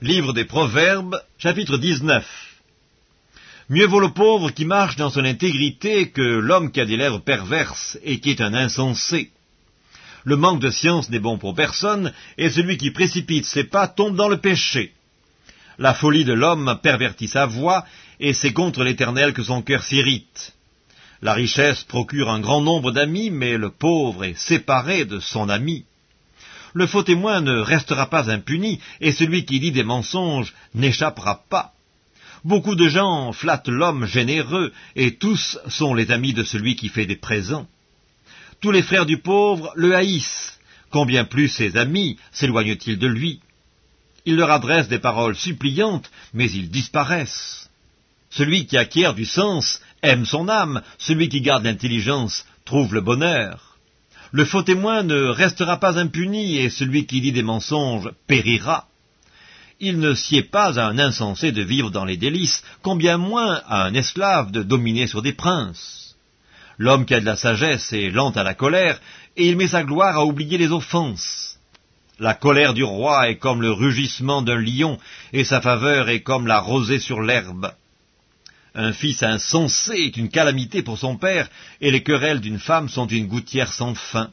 Livre des Proverbes, chapitre 19 Mieux vaut le pauvre qui marche dans son intégrité que l'homme qui a des lèvres perverses et qui est un insensé. Le manque de science n'est bon pour personne, et celui qui précipite ses pas tombe dans le péché. La folie de l'homme pervertit sa voix, et c'est contre l'Éternel que son cœur s'irrite. La richesse procure un grand nombre d'amis, mais le pauvre est séparé de son ami le faux témoin ne restera pas impuni, et celui qui dit des mensonges n'échappera pas. Beaucoup de gens flattent l'homme généreux, et tous sont les amis de celui qui fait des présents. Tous les frères du pauvre le haïssent, combien plus ses amis s'éloignent-ils de lui? Il leur adresse des paroles suppliantes, mais ils disparaissent. Celui qui acquiert du sens aime son âme, celui qui garde l'intelligence trouve le bonheur. Le faux témoin ne restera pas impuni, et celui qui dit des mensonges périra. Il ne sied pas à un insensé de vivre dans les délices, combien moins à un esclave de dominer sur des princes. L'homme qui a de la sagesse est lent à la colère, et il met sa gloire à oublier les offenses. La colère du roi est comme le rugissement d'un lion, et sa faveur est comme la rosée sur l'herbe. Un fils insensé est une calamité pour son père, et les querelles d'une femme sont une gouttière sans fin.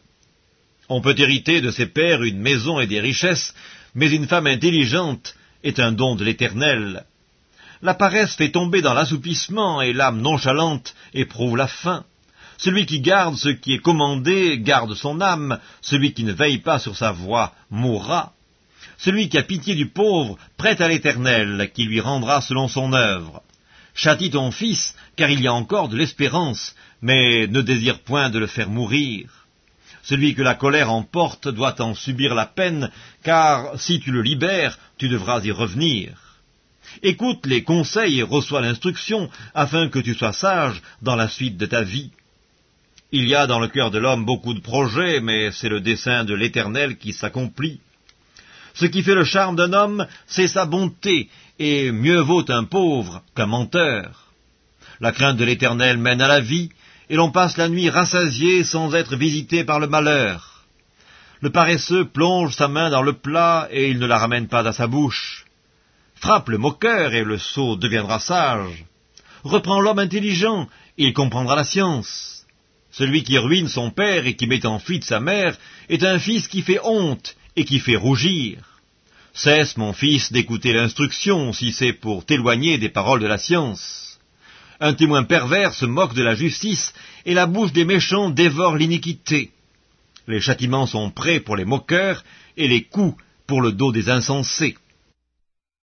On peut hériter de ses pères une maison et des richesses, mais une femme intelligente est un don de l'Éternel. La paresse fait tomber dans l'assoupissement, et l'âme nonchalante éprouve la faim. Celui qui garde ce qui est commandé garde son âme, celui qui ne veille pas sur sa voie mourra. Celui qui a pitié du pauvre prête à l'Éternel, qui lui rendra selon son œuvre. Châtie ton fils, car il y a encore de l'espérance, mais ne désire point de le faire mourir. Celui que la colère emporte doit en subir la peine, car si tu le libères, tu devras y revenir. Écoute les conseils et reçois l'instruction, afin que tu sois sage dans la suite de ta vie. Il y a dans le cœur de l'homme beaucoup de projets, mais c'est le dessein de l'Éternel qui s'accomplit. Ce qui fait le charme d'un homme, c'est sa bonté, et mieux vaut un pauvre qu'un menteur. La crainte de l'Éternel mène à la vie, et l'on passe la nuit rassasié sans être visité par le malheur. Le paresseux plonge sa main dans le plat, et il ne la ramène pas à sa bouche. Frappe le moqueur, et le sot deviendra sage. Reprends l'homme intelligent, et il comprendra la science. Celui qui ruine son père et qui met en fuite sa mère est un fils qui fait honte et qui fait rougir. Cesse, mon fils, d'écouter l'instruction, si c'est pour t'éloigner des paroles de la science. Un témoin pervers se moque de la justice, et la bouche des méchants dévore l'iniquité. Les châtiments sont prêts pour les moqueurs, et les coups pour le dos des insensés.